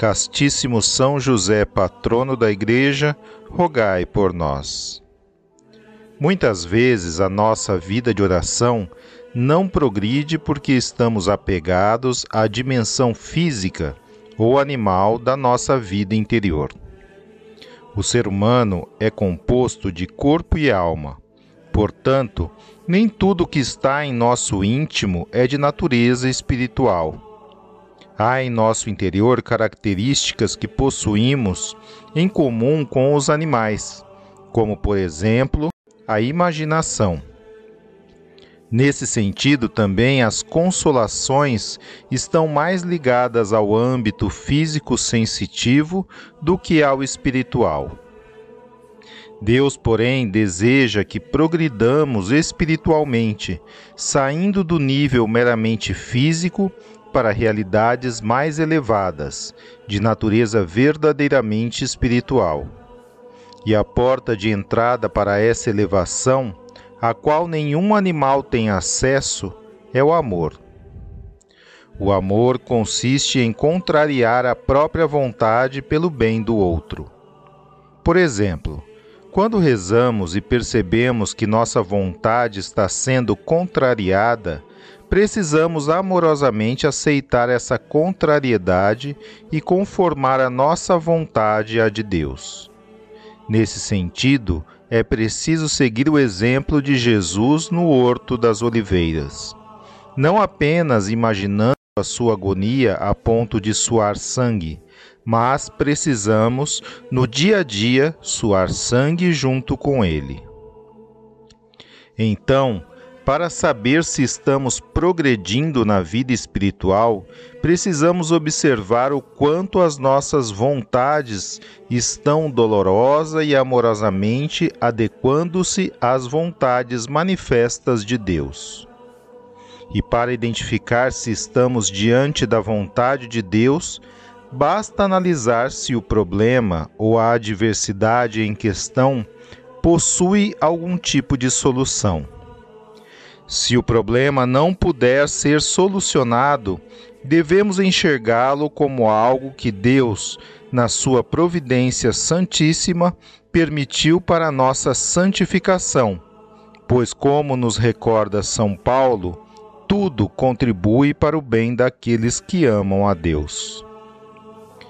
Castíssimo São José, patrono da Igreja, rogai por nós. Muitas vezes a nossa vida de oração não progride porque estamos apegados à dimensão física ou animal da nossa vida interior. O ser humano é composto de corpo e alma. Portanto, nem tudo que está em nosso íntimo é de natureza espiritual Há em nosso interior características que possuímos em comum com os animais, como, por exemplo, a imaginação. Nesse sentido, também as consolações estão mais ligadas ao âmbito físico-sensitivo do que ao espiritual. Deus, porém, deseja que progridamos espiritualmente, saindo do nível meramente físico para realidades mais elevadas, de natureza verdadeiramente espiritual. E a porta de entrada para essa elevação, a qual nenhum animal tem acesso, é o amor. O amor consiste em contrariar a própria vontade pelo bem do outro. Por exemplo, quando rezamos e percebemos que nossa vontade está sendo contrariada, precisamos amorosamente aceitar essa contrariedade e conformar a nossa vontade à de Deus. Nesse sentido, é preciso seguir o exemplo de Jesus no Horto das Oliveiras. Não apenas imaginando a sua agonia a ponto de suar sangue, mas precisamos, no dia a dia, suar sangue junto com ele. Então, para saber se estamos progredindo na vida espiritual, precisamos observar o quanto as nossas vontades estão dolorosa e amorosamente adequando-se às vontades manifestas de Deus. E para identificar se estamos diante da vontade de Deus, basta analisar se o problema ou a adversidade em questão possui algum tipo de solução. Se o problema não puder ser solucionado, devemos enxergá-lo como algo que Deus, na sua providência santíssima, permitiu para nossa santificação. Pois, como nos recorda São Paulo, tudo contribui para o bem daqueles que amam a Deus.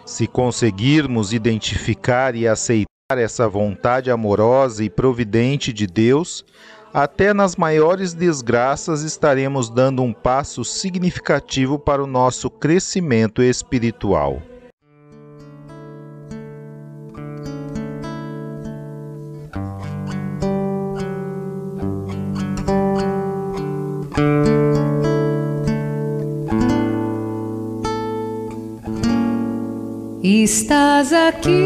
Se conseguirmos identificar e aceitar essa vontade amorosa e providente de Deus, até nas maiores desgraças estaremos dando um passo significativo para o nosso crescimento espiritual. Estás aqui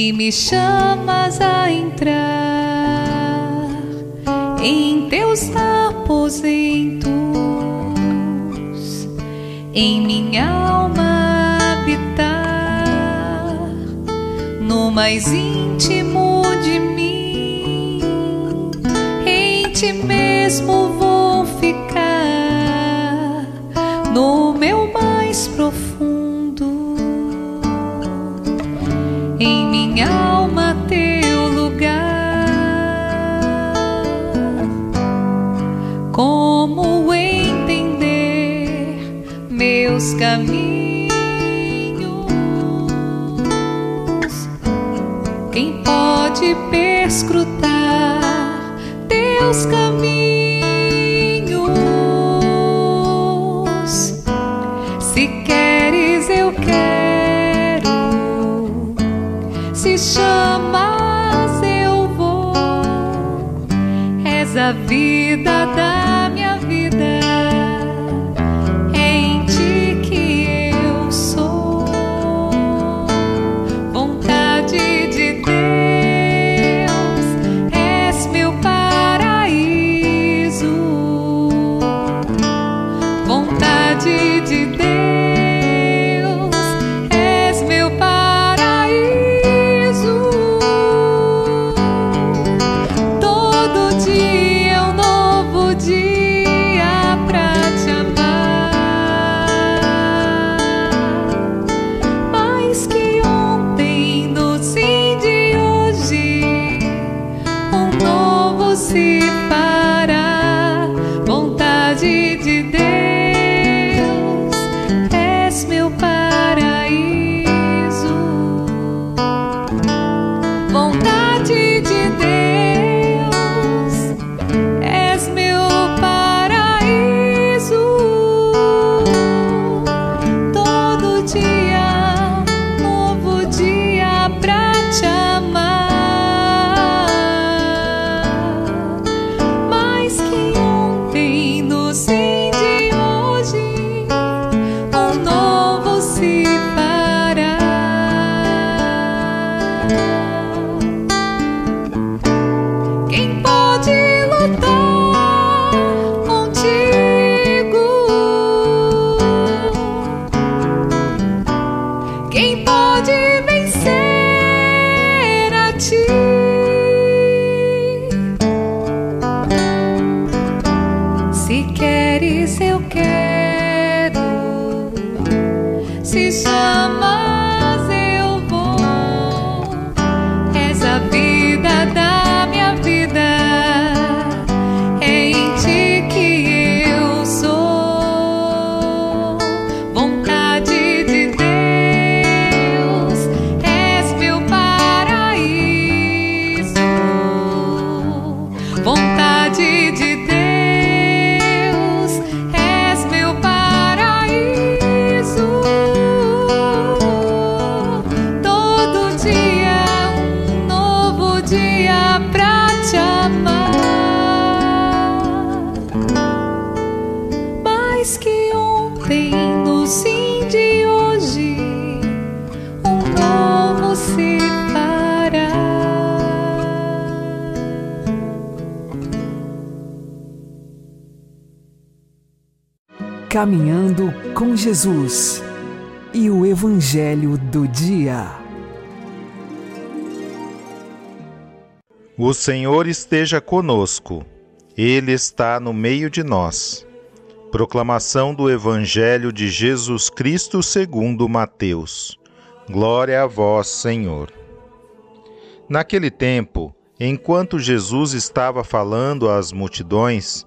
e me chamas a entrar em teus aposentos, em minha alma habitar, no mais íntimo de mim, em ti mesmo vou ficar, no meu mais profundo minha alma teu lugar. Como entender meus caminhos? Quem pode perscrutar teus caminhos? Vida da Caminhando com Jesus e o Evangelho do Dia. O Senhor esteja conosco, Ele está no meio de nós. Proclamação do Evangelho de Jesus Cristo segundo Mateus. Glória a vós, Senhor. Naquele tempo, enquanto Jesus estava falando às multidões,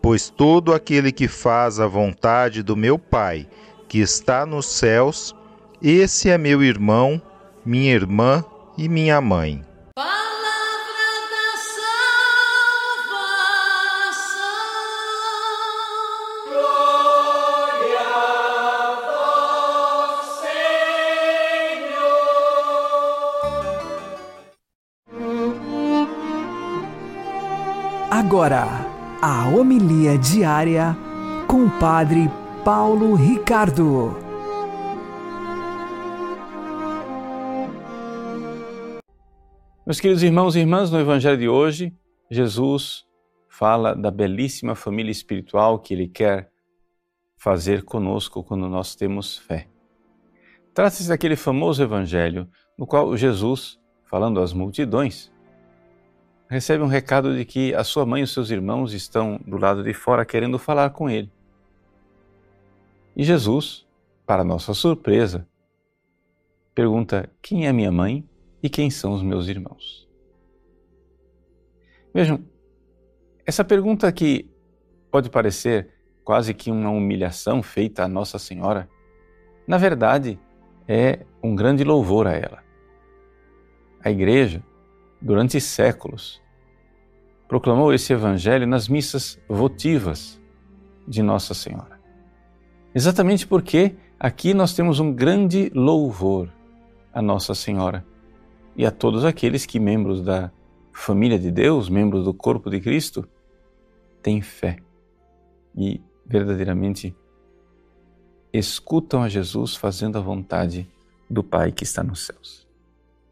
pois todo aquele que faz a vontade do meu Pai, que está nos céus, esse é meu irmão, minha irmã e minha mãe. Palavra da salvação. Agora, a homilia diária com o Padre Paulo Ricardo. Meus queridos irmãos e irmãs, no Evangelho de hoje, Jesus fala da belíssima família espiritual que Ele quer fazer conosco quando nós temos fé. Trata-se daquele famoso Evangelho no qual Jesus falando às multidões, recebe um recado de que a sua mãe e os seus irmãos estão do lado de fora querendo falar com ele. E Jesus, para nossa surpresa, pergunta: Quem é minha mãe e quem são os meus irmãos? Vejam, essa pergunta que pode parecer quase que uma humilhação feita à Nossa Senhora, na verdade é um grande louvor a ela. A Igreja, durante séculos, proclamou esse Evangelho nas missas votivas de Nossa Senhora. Exatamente porque aqui nós temos um grande louvor a Nossa Senhora e a todos aqueles que, membros da família de Deus, membros do corpo de Cristo, têm fé e verdadeiramente escutam a Jesus fazendo a vontade do Pai que está nos céus.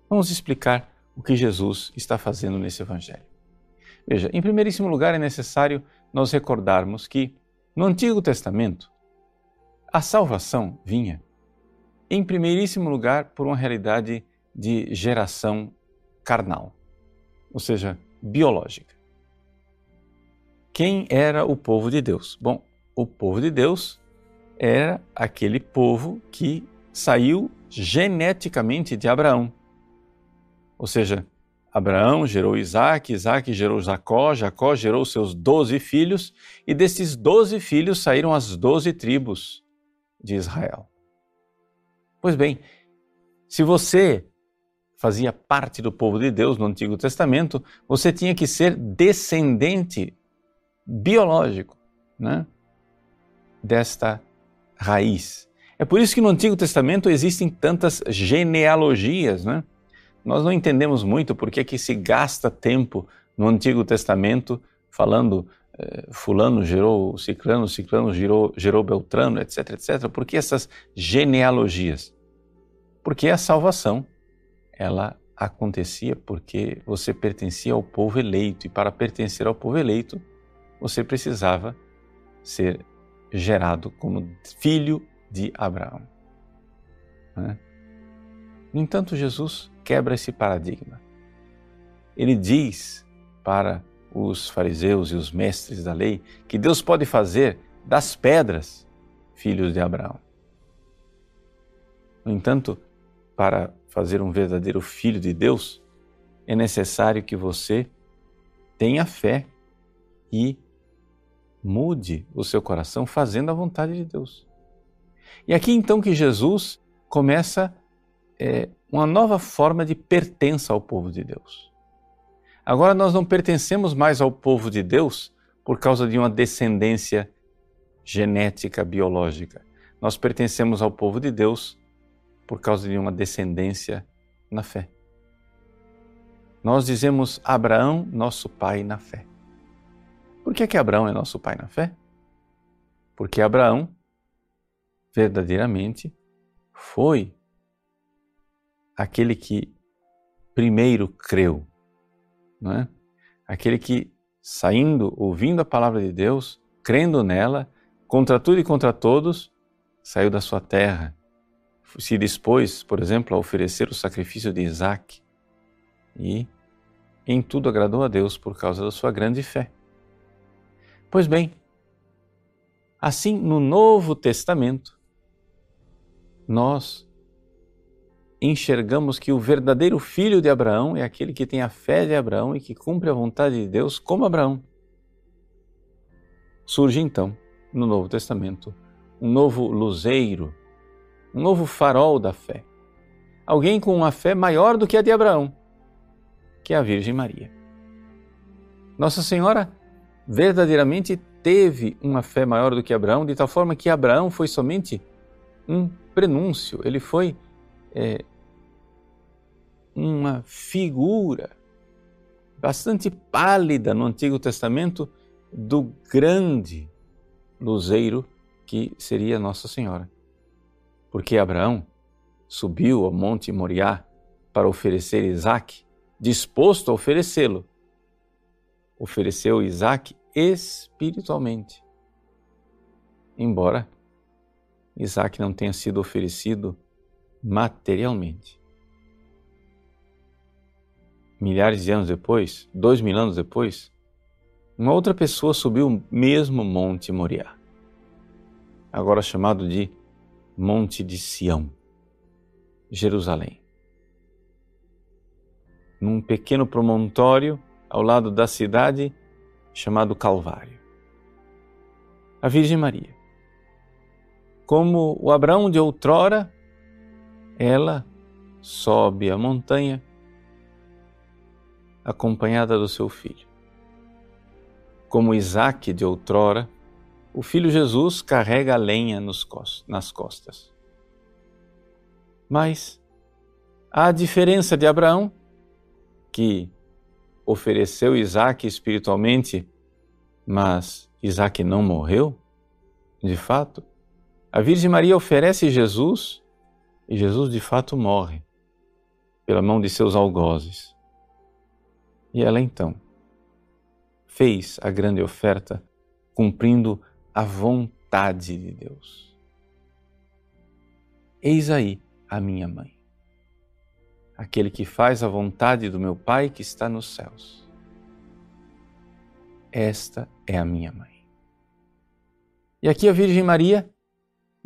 Vamos explicar o que Jesus está fazendo nesse Evangelho. Veja, em primeiríssimo lugar é necessário nós recordarmos que no Antigo Testamento a salvação vinha, em primeiríssimo lugar, por uma realidade de geração carnal, ou seja, biológica. Quem era o povo de Deus? Bom, o povo de Deus era aquele povo que saiu geneticamente de Abraão. Ou seja, Abraão gerou Isaac, Isaac gerou Jacó, Jacó gerou seus doze filhos, e desses doze filhos saíram as doze tribos de Israel. Pois bem, se você fazia parte do povo de Deus no Antigo Testamento, você tinha que ser descendente biológico né, desta raiz. É por isso que no Antigo Testamento existem tantas genealogias. Né? Nós não entendemos muito por que, que se gasta tempo no Antigo Testamento falando eh, fulano gerou ciclano, ciclano gerou, gerou beltrano, etc, etc. Por que essas genealogias? Porque a salvação, ela acontecia porque você pertencia ao povo eleito e para pertencer ao povo eleito, você precisava ser gerado como filho de Abraão. Né? No entanto, Jesus quebra esse paradigma. Ele diz para os fariseus e os mestres da lei que Deus pode fazer das pedras filhos de Abraão. No entanto, para fazer um verdadeiro filho de Deus, é necessário que você tenha fé e mude o seu coração fazendo a vontade de Deus. E aqui então que Jesus começa é, uma nova forma de pertença ao povo de Deus. Agora nós não pertencemos mais ao povo de Deus por causa de uma descendência genética biológica. Nós pertencemos ao povo de Deus por causa de uma descendência na fé. Nós dizemos Abraão, nosso pai na fé. Por que, é que Abraão é nosso pai na fé? Porque Abraão verdadeiramente foi aquele que primeiro creu não é? Aquele que saindo, ouvindo a palavra de Deus, crendo nela, contra tudo e contra todos, saiu da sua terra, se dispôs, por exemplo, a oferecer o sacrifício de Isaac e em tudo agradou a Deus por causa da sua grande fé. Pois bem, assim no Novo Testamento, nós enxergamos que o verdadeiro filho de Abraão é aquele que tem a fé de Abraão e que cumpre a vontade de Deus como Abraão. Surge então, no Novo Testamento, um novo luzeiro, um novo farol da fé. Alguém com uma fé maior do que a de Abraão, que é a Virgem Maria. Nossa Senhora verdadeiramente teve uma fé maior do que Abraão, de tal forma que Abraão foi somente um prenúncio, ele foi é, uma figura bastante pálida no Antigo Testamento do grande luzeiro que seria Nossa Senhora. Porque Abraão subiu ao Monte Moriá para oferecer Isaac, disposto a oferecê-lo. Ofereceu Isaac espiritualmente. Embora Isaac não tenha sido oferecido materialmente. milhares de anos depois, dois mil anos depois, uma outra pessoa subiu o mesmo Monte Moriá, agora chamado de Monte de Sião, Jerusalém. Num pequeno promontório ao lado da cidade chamado Calvário. A Virgem Maria. Como o Abraão de outrora, ela sobe a montanha acompanhada do seu filho. Como Isaac de outrora, o filho Jesus carrega a lenha nas costas. Mas a diferença de Abraão, que ofereceu Isaac espiritualmente, mas Isaac não morreu, de fato, a Virgem Maria oferece Jesus e Jesus de fato morre pela mão de seus algozes. E ela então fez a grande oferta cumprindo a vontade de Deus. Eis aí a minha mãe, aquele que faz a vontade do meu Pai que está nos céus. Esta é a minha mãe. E aqui a Virgem Maria,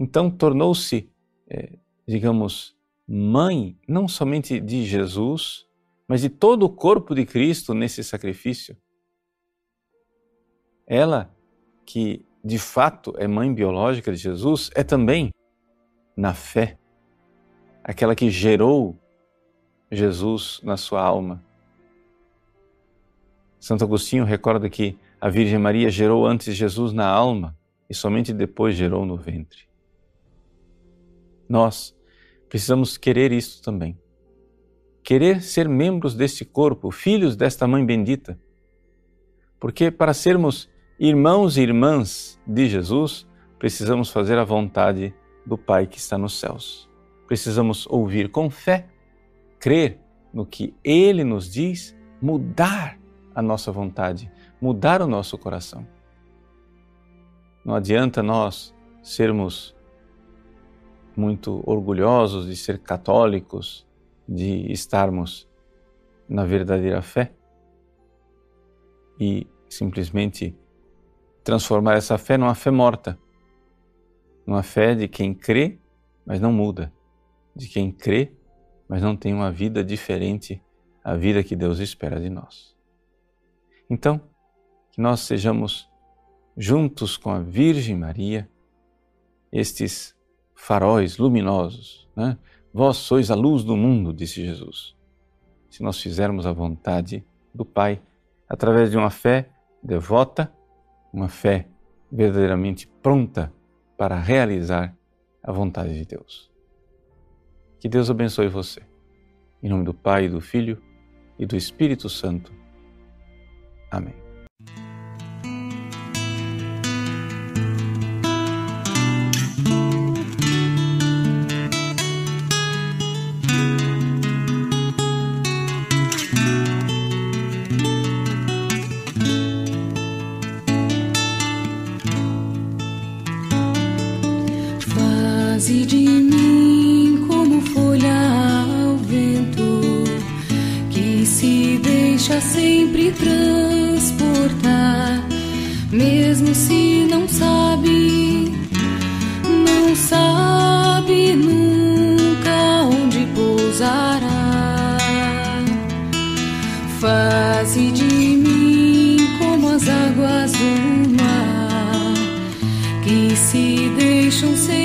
então, tornou-se, é, digamos, mãe não somente de Jesus, mas de todo o corpo de Cristo nesse sacrifício. Ela, que de fato é mãe biológica de Jesus, é também, na fé, aquela que gerou Jesus na sua alma. Santo Agostinho recorda que a Virgem Maria gerou antes Jesus na alma e somente depois gerou no ventre. Nós, Precisamos querer isso também. Querer ser membros deste corpo, filhos desta mãe bendita. Porque para sermos irmãos e irmãs de Jesus, precisamos fazer a vontade do Pai que está nos céus. Precisamos ouvir com fé, crer no que Ele nos diz, mudar a nossa vontade, mudar o nosso coração. Não adianta nós sermos muito orgulhosos de ser católicos, de estarmos na verdadeira fé e simplesmente transformar essa fé numa fé morta, numa fé de quem crê, mas não muda, de quem crê, mas não tem uma vida diferente a vida que Deus espera de nós. Então, que nós sejamos juntos com a Virgem Maria, estes faróis luminosos. Né? Vós sois a luz do mundo, disse Jesus. Se nós fizermos a vontade do Pai através de uma fé devota, uma fé verdadeiramente pronta para realizar a vontade de Deus. Que Deus abençoe você. Em nome do Pai, do Filho e do Espírito Santo. Amém. Deixa sempre transportar, mesmo se não sabe, não sabe nunca onde pousará. Faze de mim como as águas do mar, que se deixam sempre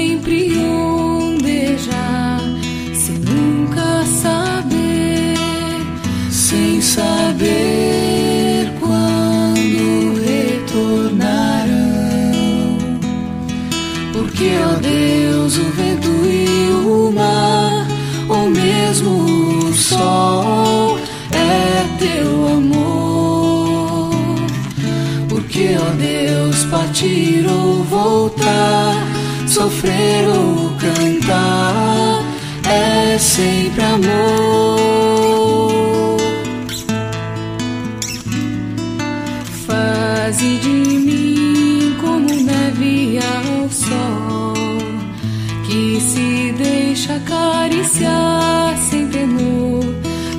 deixa acariciar sem temor,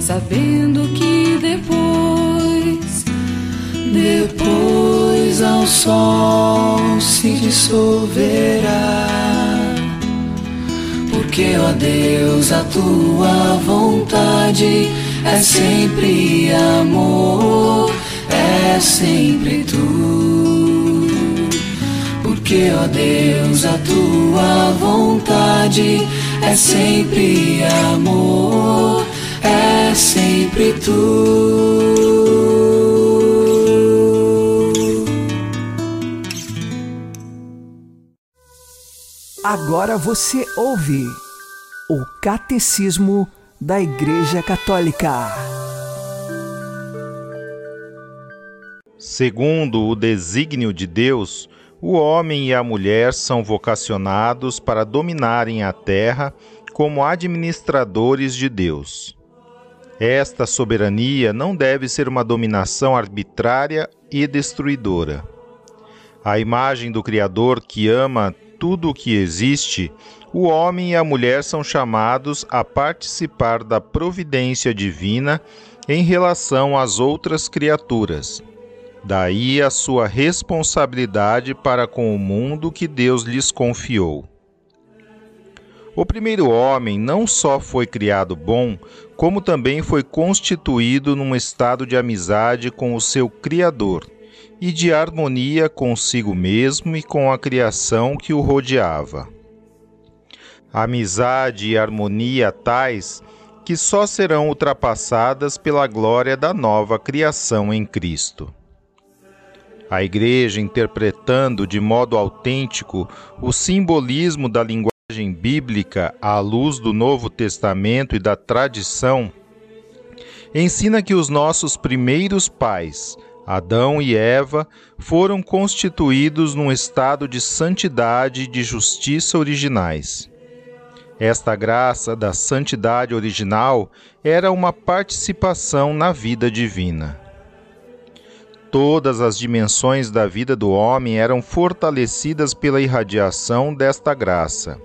sabendo que depois, depois ao sol se dissolverá. Porque, ó Deus, a tua vontade é sempre amor, é sempre tu. Porque, ó Deus, a tua vontade é sempre amor, é sempre tu. Agora você ouve o Catecismo da Igreja Católica. Segundo o desígnio de Deus, o homem e a mulher são vocacionados para dominarem a terra como administradores de Deus. Esta soberania não deve ser uma dominação arbitrária e destruidora. A imagem do Criador que ama tudo o que existe, o homem e a mulher são chamados a participar da providência divina em relação às outras criaturas. Daí a sua responsabilidade para com o mundo que Deus lhes confiou. O primeiro homem não só foi criado bom, como também foi constituído num estado de amizade com o seu Criador e de harmonia consigo mesmo e com a criação que o rodeava. Amizade e harmonia tais que só serão ultrapassadas pela glória da nova criação em Cristo. A Igreja, interpretando de modo autêntico o simbolismo da linguagem bíblica à luz do Novo Testamento e da tradição, ensina que os nossos primeiros pais, Adão e Eva foram constituídos num estado de santidade e de justiça originais. Esta graça da santidade original era uma participação na vida divina. Todas as dimensões da vida do homem eram fortalecidas pela irradiação desta graça.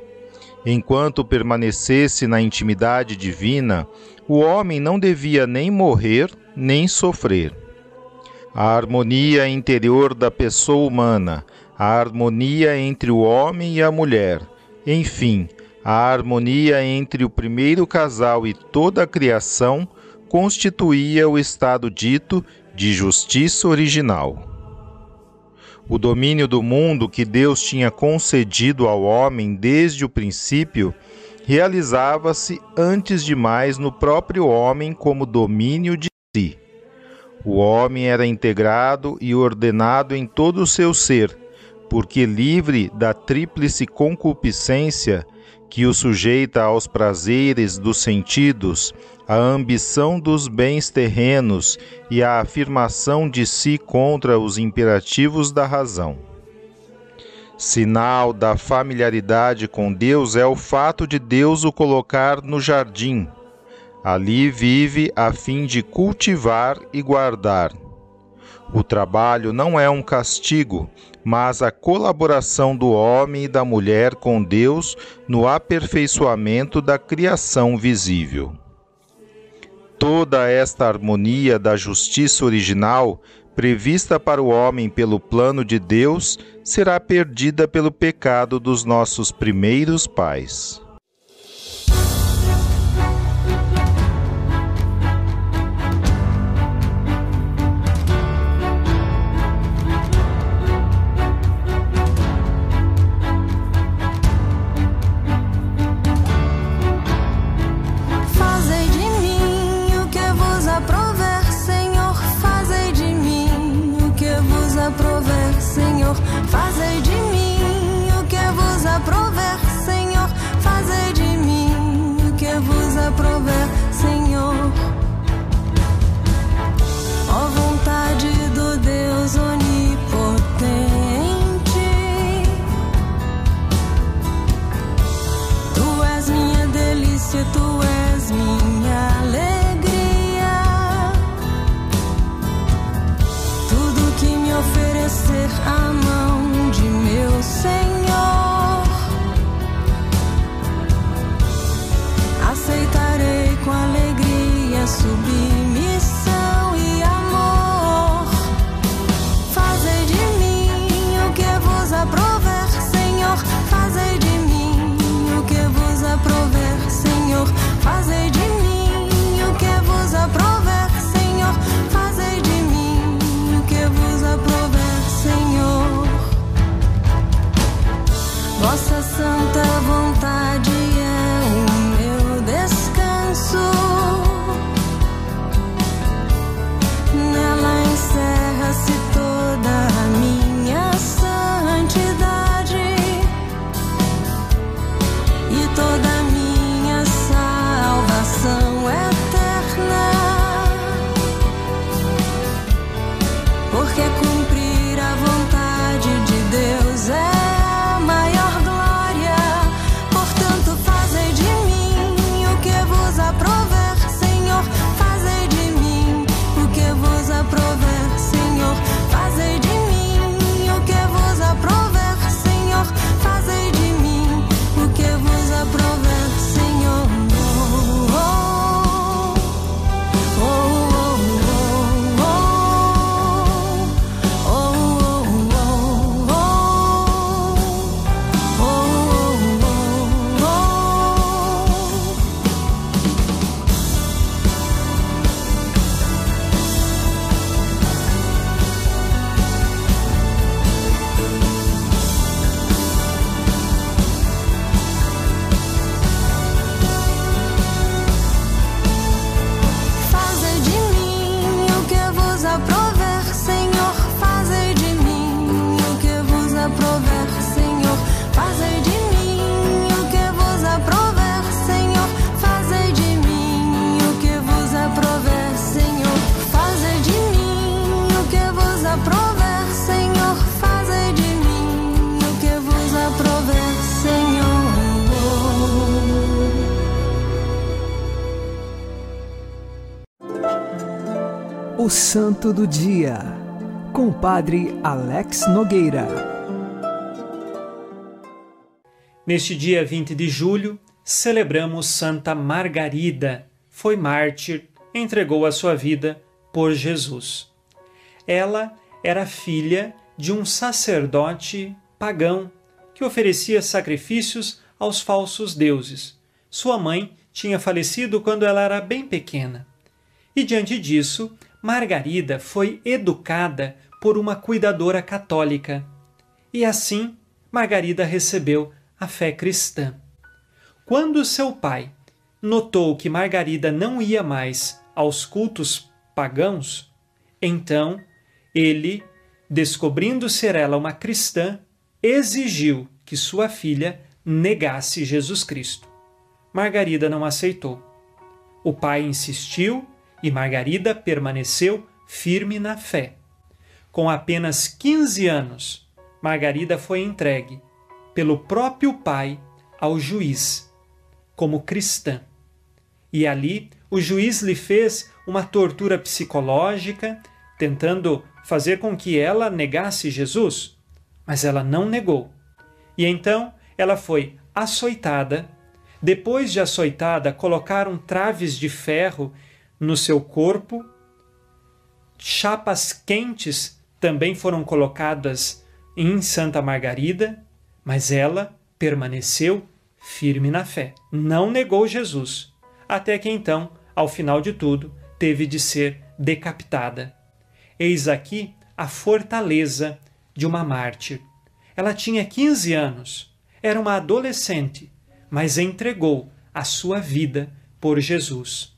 Enquanto permanecesse na intimidade divina, o homem não devia nem morrer nem sofrer a harmonia interior da pessoa humana, a harmonia entre o homem e a mulher, enfim, a harmonia entre o primeiro casal e toda a criação constituía o estado dito de justiça original. O domínio do mundo que Deus tinha concedido ao homem desde o princípio realizava-se antes de mais no próprio homem como domínio de si. O homem era integrado e ordenado em todo o seu ser, porque livre da tríplice concupiscência que o sujeita aos prazeres dos sentidos, à ambição dos bens terrenos e à afirmação de si contra os imperativos da razão. Sinal da familiaridade com Deus é o fato de Deus o colocar no jardim, Ali vive a fim de cultivar e guardar. O trabalho não é um castigo, mas a colaboração do homem e da mulher com Deus no aperfeiçoamento da criação visível. Toda esta harmonia da justiça original, prevista para o homem pelo plano de Deus, será perdida pelo pecado dos nossos primeiros pais. subir. Santo do Dia, com o Padre Alex Nogueira. Neste dia 20 de julho, celebramos Santa Margarida. Foi mártir, entregou a sua vida por Jesus. Ela era filha de um sacerdote pagão que oferecia sacrifícios aos falsos deuses. Sua mãe tinha falecido quando ela era bem pequena. E diante disso, Margarida foi educada por uma cuidadora católica. E assim, Margarida recebeu a fé cristã. Quando seu pai notou que Margarida não ia mais aos cultos pagãos, então ele, descobrindo ser ela uma cristã, exigiu que sua filha negasse Jesus Cristo. Margarida não aceitou. O pai insistiu e Margarida permaneceu firme na fé. Com apenas 15 anos, Margarida foi entregue pelo próprio pai ao juiz, como cristã. E ali o juiz lhe fez uma tortura psicológica, tentando fazer com que ela negasse Jesus, mas ela não negou. E então ela foi açoitada. Depois de açoitada, colocaram traves de ferro no seu corpo, chapas quentes também foram colocadas em Santa Margarida, mas ela permaneceu firme na fé, não negou Jesus, até que então, ao final de tudo, teve de ser decapitada. Eis aqui a fortaleza de uma mártir. Ela tinha 15 anos, era uma adolescente, mas entregou a sua vida por Jesus.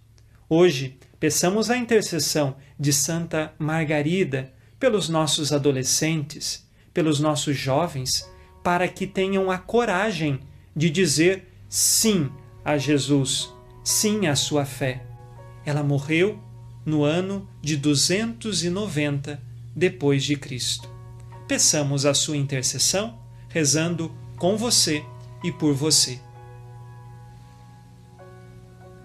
Hoje, peçamos a intercessão de Santa Margarida pelos nossos adolescentes, pelos nossos jovens, para que tenham a coragem de dizer sim a Jesus, sim à sua fé. Ela morreu no ano de 290 depois de Cristo. Peçamos a sua intercessão, rezando com você e por você.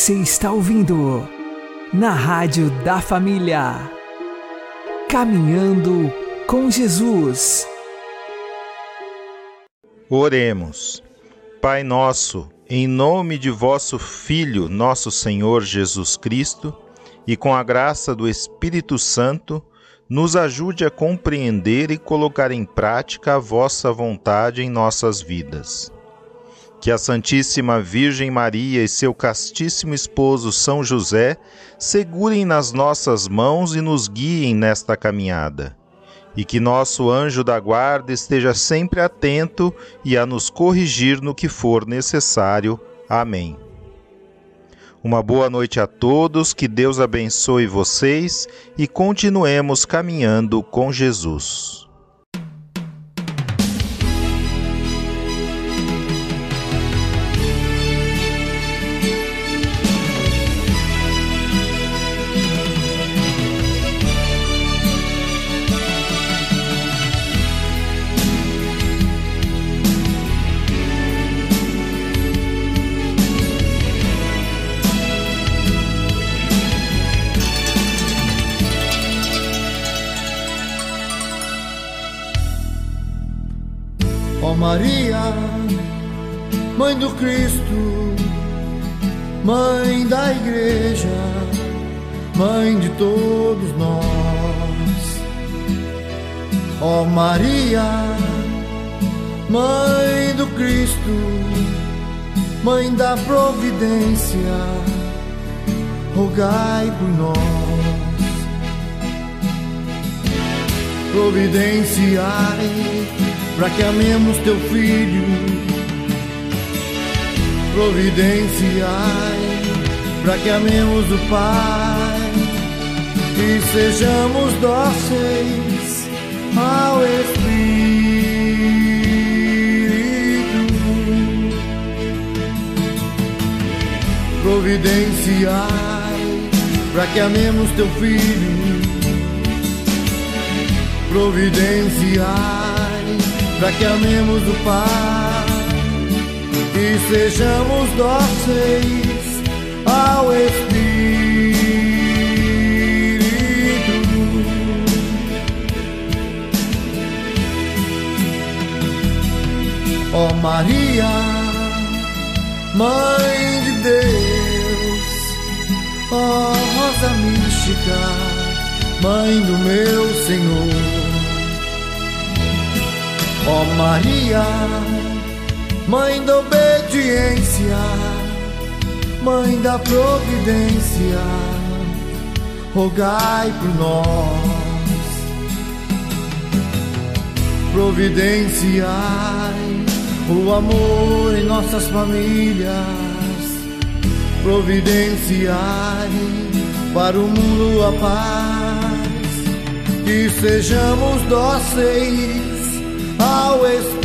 Você está ouvindo na Rádio da Família. Caminhando com Jesus. Oremos. Pai nosso, em nome de vosso Filho, nosso Senhor Jesus Cristo, e com a graça do Espírito Santo, nos ajude a compreender e colocar em prática a vossa vontade em nossas vidas. Que a Santíssima Virgem Maria e seu castíssimo esposo São José segurem nas nossas mãos e nos guiem nesta caminhada. E que nosso anjo da guarda esteja sempre atento e a nos corrigir no que for necessário. Amém. Uma boa noite a todos, que Deus abençoe vocês e continuemos caminhando com Jesus. Maria, Mãe do Cristo, Mãe da Igreja, Mãe de todos nós. Ó oh Maria, Mãe do Cristo, Mãe da Providência, rogai por nós. Providenciai para que amemos teu filho. Providenciai para que amemos o Pai e sejamos dóceis ao Espírito. Providenciai para que amemos teu filho. Providenciai para que amemos o Pai e sejamos dóceis ao Espírito. Ó oh Maria, Mãe de Deus, ó oh Rosa Mística, Mãe do meu Senhor. Ó oh Maria, Mãe da obediência, Mãe da providência, rogai por nós. Providenciai o amor em nossas famílias, providenciai para o mundo a paz, que sejamos dóceis ao Espírito.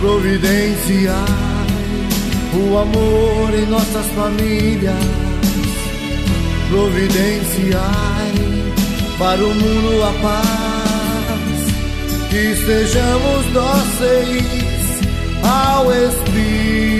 Providenciai o amor em nossas famílias. Providenciai para o mundo a paz. Que sejamos dóceis ao Espírito.